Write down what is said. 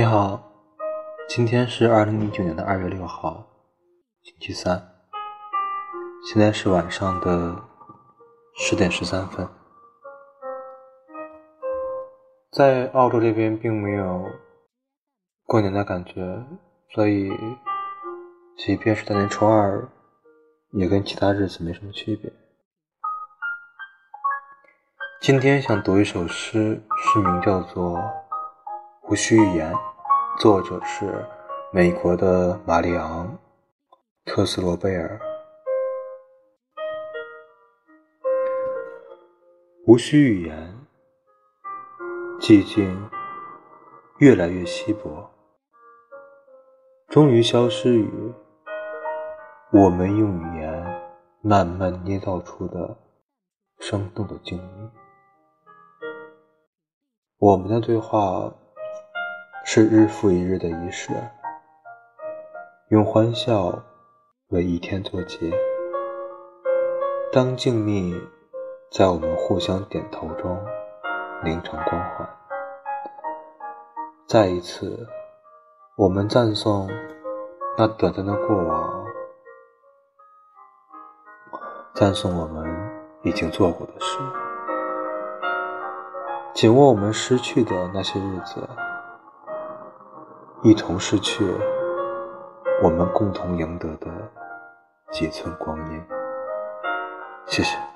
你好，今天是二零一九年的二月六号，星期三，现在是晚上的十点十三分。在澳洲这边并没有过年的感觉，所以即便是大年初二，也跟其他日子没什么区别。今天想读一首诗，诗名叫做。无需语言，作者是美国的玛丽昂·特斯罗贝尔。无需语言，寂静越来越稀薄，终于消失于我们用语言慢慢捏造出的生动的静谧。我们的对话。是日复一日的仪式，用欢笑为一天作结。当静谧在我们互相点头中凝成光环，再一次，我们赞颂那短暂的过往，赞颂我们已经做过的事，紧握我们失去的那些日子。一同失去我们共同赢得的几寸光阴。谢谢。